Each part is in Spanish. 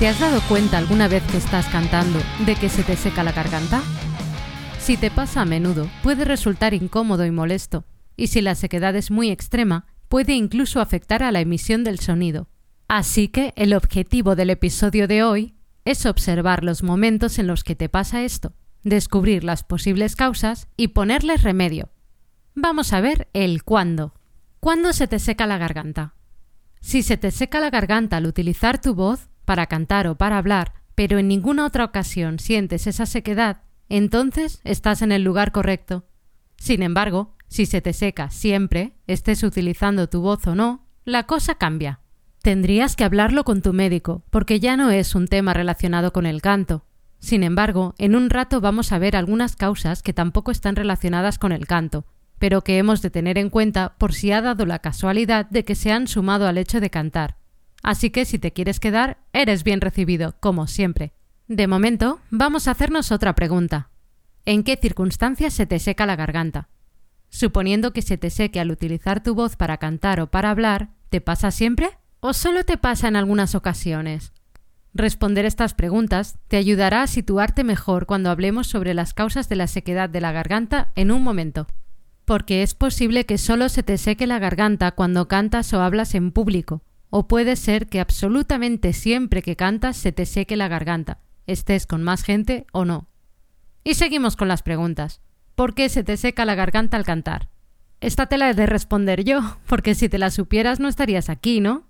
¿Te has dado cuenta alguna vez que estás cantando de que se te seca la garganta? Si te pasa a menudo, puede resultar incómodo y molesto, y si la sequedad es muy extrema, puede incluso afectar a la emisión del sonido. Así que el objetivo del episodio de hoy es observar los momentos en los que te pasa esto, descubrir las posibles causas y ponerles remedio. Vamos a ver el cuándo. ¿Cuándo se te seca la garganta? Si se te seca la garganta al utilizar tu voz, para cantar o para hablar, pero en ninguna otra ocasión sientes esa sequedad, entonces estás en el lugar correcto. Sin embargo, si se te seca siempre, estés utilizando tu voz o no, la cosa cambia. Tendrías que hablarlo con tu médico, porque ya no es un tema relacionado con el canto. Sin embargo, en un rato vamos a ver algunas causas que tampoco están relacionadas con el canto, pero que hemos de tener en cuenta por si ha dado la casualidad de que se han sumado al hecho de cantar. Así que si te quieres quedar, eres bien recibido, como siempre. De momento, vamos a hacernos otra pregunta. ¿En qué circunstancias se te seca la garganta? Suponiendo que se te seque al utilizar tu voz para cantar o para hablar, ¿te pasa siempre? ¿O solo te pasa en algunas ocasiones? Responder estas preguntas te ayudará a situarte mejor cuando hablemos sobre las causas de la sequedad de la garganta en un momento. Porque es posible que solo se te seque la garganta cuando cantas o hablas en público, o puede ser que absolutamente siempre que cantas se te seque la garganta, estés con más gente o no. Y seguimos con las preguntas. ¿Por qué se te seca la garganta al cantar? Esta te la he de responder yo, porque si te la supieras no estarías aquí, ¿no?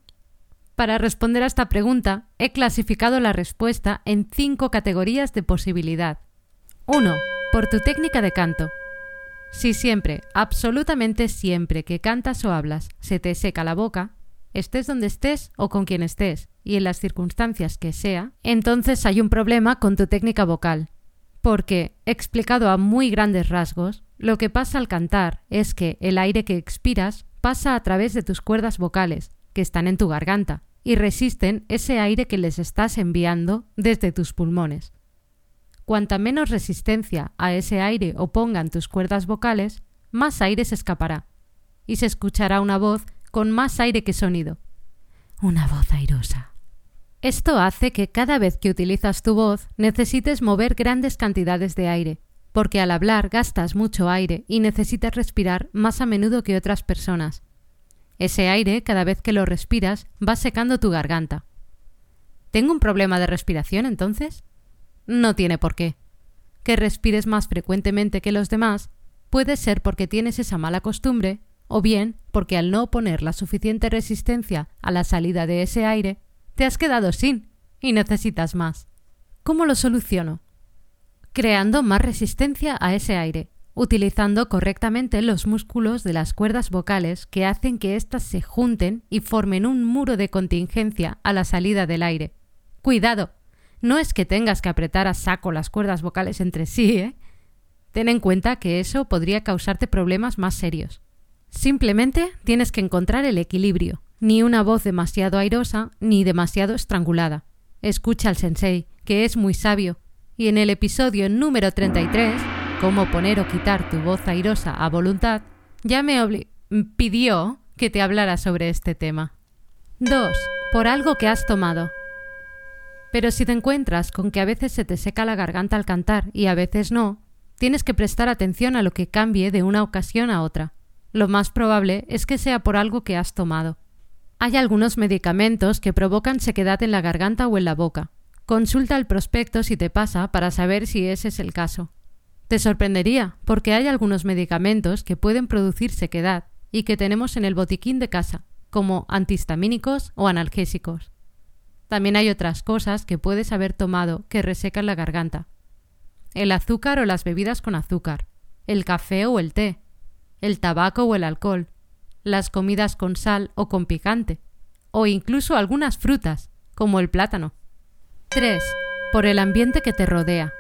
Para responder a esta pregunta, he clasificado la respuesta en cinco categorías de posibilidad. 1. Por tu técnica de canto. Si siempre, absolutamente siempre que cantas o hablas, se te seca la boca, estés donde estés o con quien estés, y en las circunstancias que sea, entonces hay un problema con tu técnica vocal. Porque, explicado a muy grandes rasgos, lo que pasa al cantar es que el aire que expiras pasa a través de tus cuerdas vocales, que están en tu garganta, y resisten ese aire que les estás enviando desde tus pulmones. Cuanta menos resistencia a ese aire opongan tus cuerdas vocales, más aire se escapará, y se escuchará una voz con más aire que sonido. Una voz airosa. Esto hace que cada vez que utilizas tu voz necesites mover grandes cantidades de aire, porque al hablar gastas mucho aire y necesitas respirar más a menudo que otras personas. Ese aire, cada vez que lo respiras, va secando tu garganta. ¿Tengo un problema de respiración entonces? No tiene por qué. Que respires más frecuentemente que los demás puede ser porque tienes esa mala costumbre o bien porque al no poner la suficiente resistencia a la salida de ese aire, te has quedado sin y necesitas más. ¿Cómo lo soluciono? Creando más resistencia a ese aire, utilizando correctamente los músculos de las cuerdas vocales que hacen que éstas se junten y formen un muro de contingencia a la salida del aire. Cuidado, no es que tengas que apretar a saco las cuerdas vocales entre sí, ¿eh? Ten en cuenta que eso podría causarte problemas más serios. Simplemente tienes que encontrar el equilibrio, ni una voz demasiado airosa ni demasiado estrangulada. Escucha al sensei, que es muy sabio, y en el episodio número 33, Cómo poner o quitar tu voz airosa a voluntad, ya me pidió que te hablara sobre este tema. 2. Por algo que has tomado. Pero si te encuentras con que a veces se te seca la garganta al cantar y a veces no, tienes que prestar atención a lo que cambie de una ocasión a otra. Lo más probable es que sea por algo que has tomado. Hay algunos medicamentos que provocan sequedad en la garganta o en la boca. Consulta el prospecto si te pasa para saber si ese es el caso. Te sorprendería, porque hay algunos medicamentos que pueden producir sequedad y que tenemos en el botiquín de casa, como antihistamínicos o analgésicos. También hay otras cosas que puedes haber tomado que resecan la garganta. El azúcar o las bebidas con azúcar, el café o el té, el tabaco o el alcohol, las comidas con sal o con picante, o incluso algunas frutas, como el plátano. 3. por el ambiente que te rodea.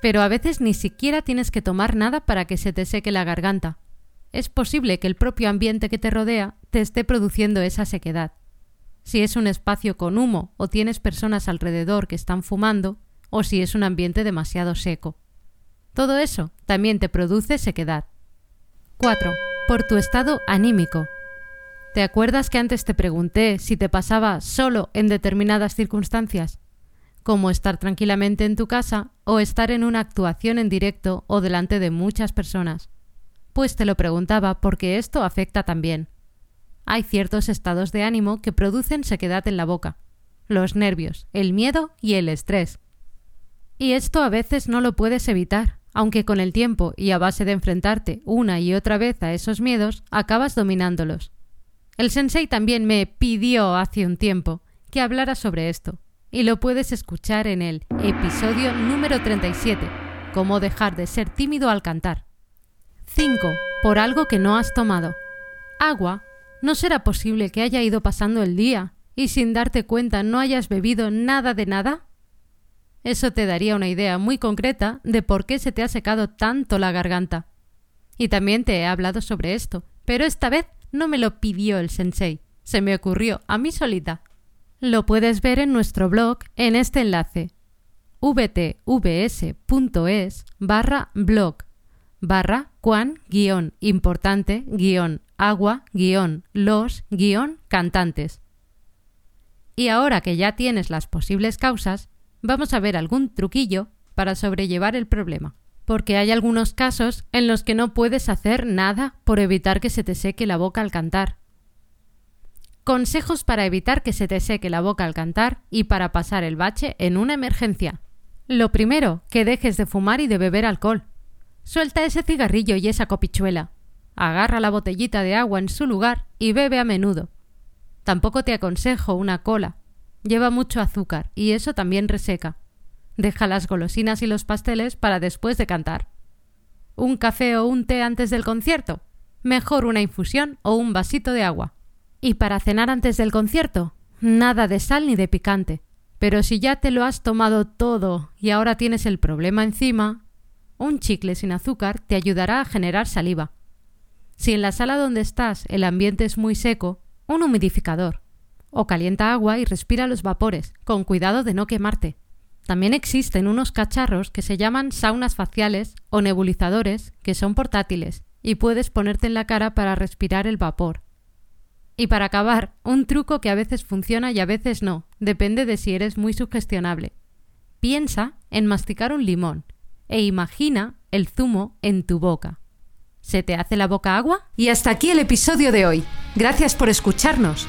Pero a veces ni siquiera tienes que tomar nada para que se te seque la garganta. Es posible que el propio ambiente que te rodea te esté produciendo esa sequedad. Si es un espacio con humo o tienes personas alrededor que están fumando, o si es un ambiente demasiado seco. Todo eso también te produce sequedad. 4. Por tu estado anímico. ¿Te acuerdas que antes te pregunté si te pasaba solo en determinadas circunstancias? Como estar tranquilamente en tu casa o estar en una actuación en directo o delante de muchas personas. Pues te lo preguntaba porque esto afecta también. Hay ciertos estados de ánimo que producen sequedad en la boca. Los nervios, el miedo y el estrés. Y esto a veces no lo puedes evitar, aunque con el tiempo y a base de enfrentarte una y otra vez a esos miedos, acabas dominándolos. El sensei también me pidió hace un tiempo que hablara sobre esto, y lo puedes escuchar en el episodio número 37, Cómo dejar de ser tímido al cantar. 5. Por algo que no has tomado. Agua. ¿No será posible que haya ido pasando el día y sin darte cuenta no hayas bebido nada de nada? Eso te daría una idea muy concreta de por qué se te ha secado tanto la garganta. Y también te he hablado sobre esto, pero esta vez no me lo pidió el sensei, se me ocurrió a mí solita. Lo puedes ver en nuestro blog en este enlace vtvs.es barra blog barra cuan guion importante guion agua guion los guion cantantes. Y ahora que ya tienes las posibles causas, vamos a ver algún truquillo para sobrellevar el problema. Porque hay algunos casos en los que no puedes hacer nada por evitar que se te seque la boca al cantar. Consejos para evitar que se te seque la boca al cantar y para pasar el bache en una emergencia. Lo primero, que dejes de fumar y de beber alcohol. Suelta ese cigarrillo y esa copichuela. Agarra la botellita de agua en su lugar y bebe a menudo. Tampoco te aconsejo una cola, Lleva mucho azúcar y eso también reseca. Deja las golosinas y los pasteles para después de cantar. ¿Un café o un té antes del concierto? Mejor una infusión o un vasito de agua. Y para cenar antes del concierto, nada de sal ni de picante. Pero si ya te lo has tomado todo y ahora tienes el problema encima, un chicle sin azúcar te ayudará a generar saliva. Si en la sala donde estás el ambiente es muy seco, un humidificador o calienta agua y respira los vapores, con cuidado de no quemarte. También existen unos cacharros que se llaman saunas faciales o nebulizadores, que son portátiles, y puedes ponerte en la cara para respirar el vapor. Y para acabar, un truco que a veces funciona y a veces no, depende de si eres muy sugestionable. Piensa en masticar un limón e imagina el zumo en tu boca. ¿Se te hace la boca agua? Y hasta aquí el episodio de hoy. Gracias por escucharnos.